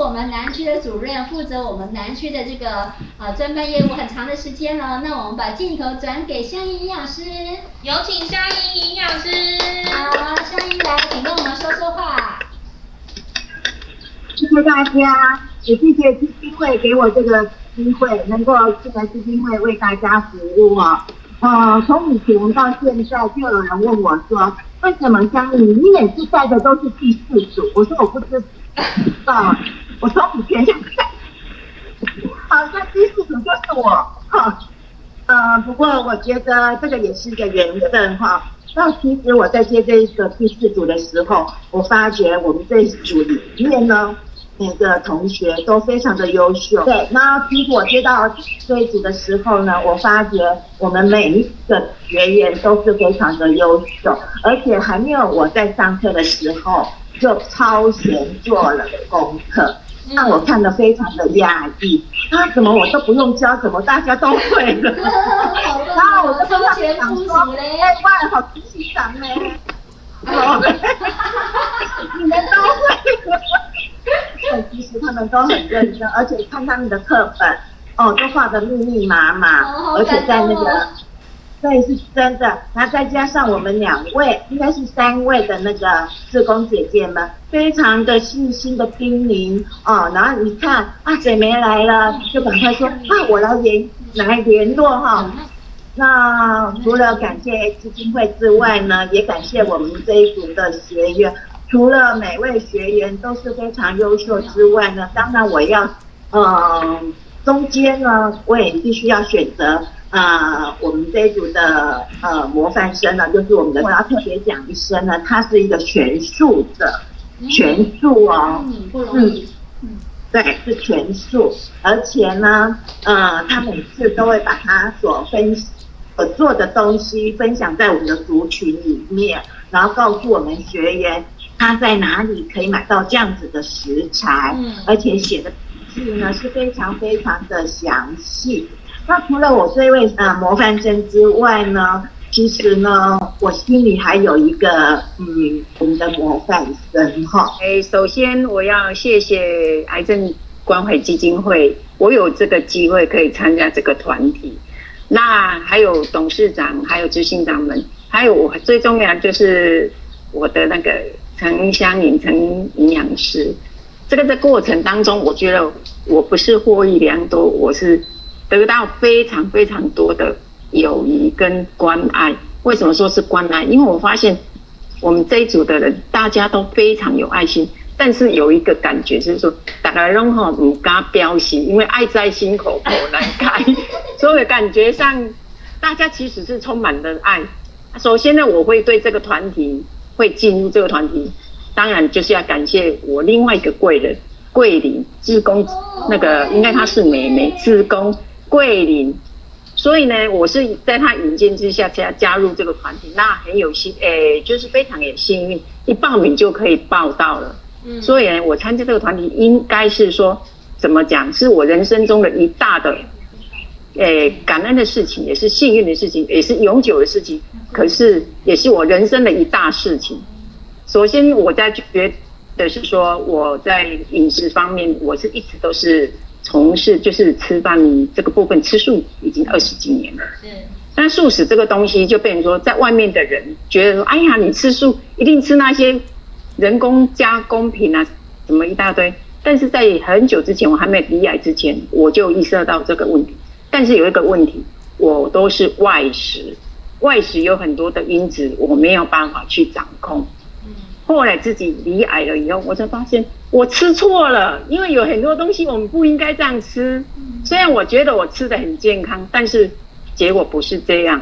我们南区的主任，负责我们南区的这个呃专班业务很长的时间了。那我们把镜头转给香音营养师，有请香音营养师。好，香音来，请跟我们说说话。谢谢大家，也谢谢基金会给我这个机会，能够进来基金会为大家服务啊。呃，从以前到现在，就有人问我说，为什么香音你每次带的都是第四组？我说我不知道，啊我从以前就带，好像第四组就是我哈。呃，不过我觉得这个也是一个缘分哈。那其实我在接这一个第四组的时候，我发觉我们这一组里面呢，每个同学都非常的优秀。对，那其实我接到这一组的时候呢，我发觉我们每一个学员都是非常的优秀，而且还没有我在上课的时候就超前做了功课。让我看得非常的压抑，啊，怎么我都不用教，怎么大家都会了？然后我就跟他们讲说，哎，哇，好欣赏呢，你们都会，其实他们都很认真，而且看他们的课本，哦，都画的密密麻麻，而且在那个。对，是真的。那再加上我们两位，应该是三位的那个志工姐姐们，非常的细心的叮咛哦。然后你看啊，谁没来了，就赶快说啊，我来联来联络哈。那除了感谢基金会之外呢，也感谢我们这一组的学员。除了每位学员都是非常优秀之外呢，当然我要，嗯，中间呢，我也必须要选择。啊，我们这一组的呃模范生呢，就是我们的，我要特别讲一声呢，他是一个全素的，全素哦，嗯，嗯，对，是全素，而且呢，呃，他每次都会把他所分所做的东西分享在我们的族群里面，然后告诉我们学员他在哪里可以买到这样子的食材，嗯，而且写的字呢是非常非常的详细。那除了我这位呃模范生之外呢，其实呢，我心里还有一个嗯，我们的模范生哈。哎，首先我要谢谢癌症关怀基金会，我有这个机会可以参加这个团体。那还有董事长，还有执行长们，还有我最重要就是我的那个陈香颖陈营养师。这个在过程当中，我觉得我不是获益良多，我是。得到非常非常多的友谊跟关爱。为什么说是关爱？因为我发现我们这一组的人大家都非常有爱心，但是有一个感觉就是说，大家拢吼唔敢表示，因为爱在心口口难开，所以感觉上大家其实是充满了爱。首先呢，我会对这个团体会进入这个团体，当然就是要感谢我另外一个贵人桂林志工，那个应该他是美美志工。桂林，所以呢，我是在他引荐之下加加入这个团体，那很有幸，诶，就是非常也幸运，一报名就可以报到了。嗯，所以呢，我参加这个团体应该是说，怎么讲，是我人生中的一大的，诶，感恩的事情，也是幸运的事情，也是永久的事情，可是也是我人生的一大事情。首先，我在觉得是说，我在饮食方面，我是一直都是。从事就是吃饭这个部分，吃素已经二十几年了。是，但素食这个东西就变成说，在外面的人觉得说，哎呀，你吃素一定吃那些人工加工品啊，什么一大堆。但是在很久之前，我还没离癌之前，我就意识到这个问题。但是有一个问题，我都是外食，外食有很多的因子，我没有办法去掌控。后来自己离癌了以后，我才发现我吃错了，因为有很多东西我们不应该这样吃。虽然我觉得我吃的很健康，但是结果不是这样。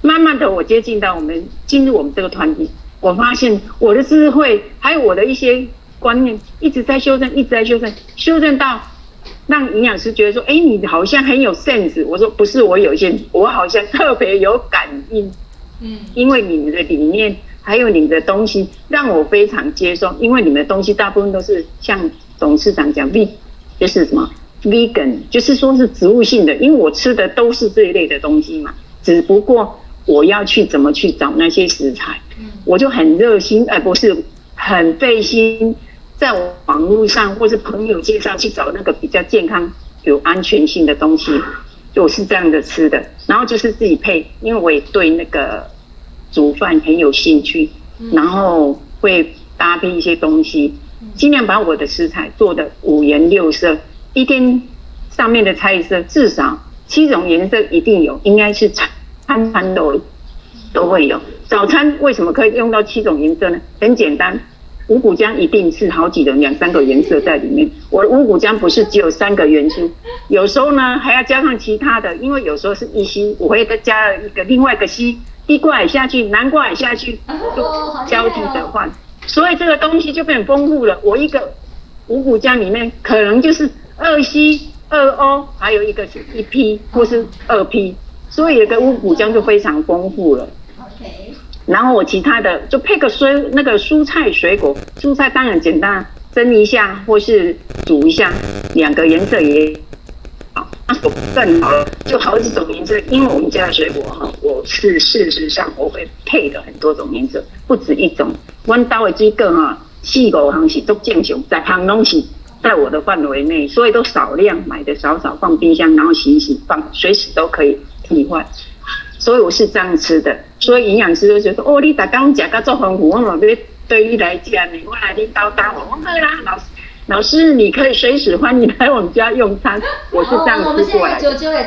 慢慢的，我接近到我们进入我们这个团体，我发现我的智慧还有我的一些观念一直在修正，一直在修正，修正到让营养师觉得说：“哎，你好像很有 sense。”我说：“不是我有些，我好像特别有感应。”嗯，因为你们的理念。还有你们的东西让我非常接受，因为你们的东西大部分都是像董事长讲 V，就是什么 vegan，就是说是植物性的，因为我吃的都是这一类的东西嘛。只不过我要去怎么去找那些食材，我就很热心，哎，不是很费心，在网络上或是朋友介绍去找那个比较健康、有安全性的东西，我是这样的吃的。然后就是自己配，因为我也对那个煮饭很有兴趣，然后会搭配一些东西，尽量把我的食材做的五颜六色。一天上面的菜色至少七种颜色一定有，应该是餐餐餐都都会有。早餐为什么可以用到七种颜色呢？很简单，五谷浆一定是好几种、两三个颜色在里面。我的五谷浆不是只有三个元素，有时候呢还要加上其他的，因为有时候是一稀，我会再加了一个另外一个稀，地瓜也下去，南瓜也下去，就交替的换，所以这个东西就变丰富了。我一个五谷浆里面可能就是二稀、二 O，还有一个是一 P 或是二 P，所以有个五谷浆就非常丰富了。OK，然后我其他的就配个水那个蔬菜水果，蔬菜当然简单，蒸一下或是煮一下，两个颜色也好，那手更好，就好几种颜色。因为我们家的水果哈，我是事实上我会配的很多种颜色，不止一种。弯刀的这个哈，四五行是都正常，在行东西在我的范围内，所以都少量买的少少放冰箱，然后洗一洗放，随时都可以替换。所以我是这样吃的，所以营养师就觉得哦，你打刚讲到做丰富，我嘛要对你来讲呢，我来你叨叨，我好啦，老师，老师你可以随时欢迎来我们家用餐，我是这样哦我们现吃过来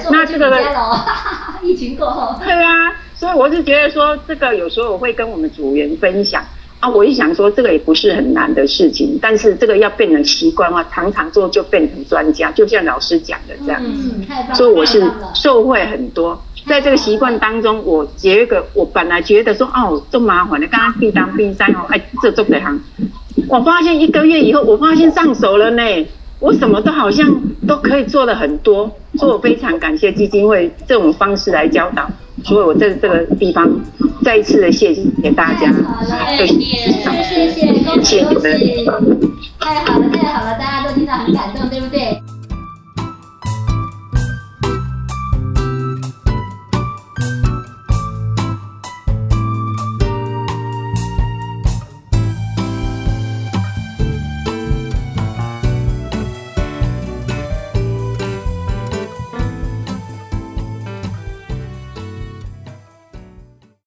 那这个你家了，疫情过后，对啊，所以我是觉得说，这个有时候我会跟我们组员分享。啊，我一想说这个也不是很难的事情，但是这个要变成习惯的话，常常做就变成专家，就像老师讲的这样。嗯，太棒了，所以我是受惠很多。在这个习惯当中，我觉得我本来觉得说哦，这么麻烦的，刚刚去当冰山哦，哎，这做这行，我发现一个月以后，我发现上手了呢，我什么都好像都可以做的很多，所以我非常感谢基金会这种方式来教导，所以我在这个地方再一次的谢谢大家。太好了，对谢谢谢谢谢谢，太好了，太好了大家都听到很感动，对不对，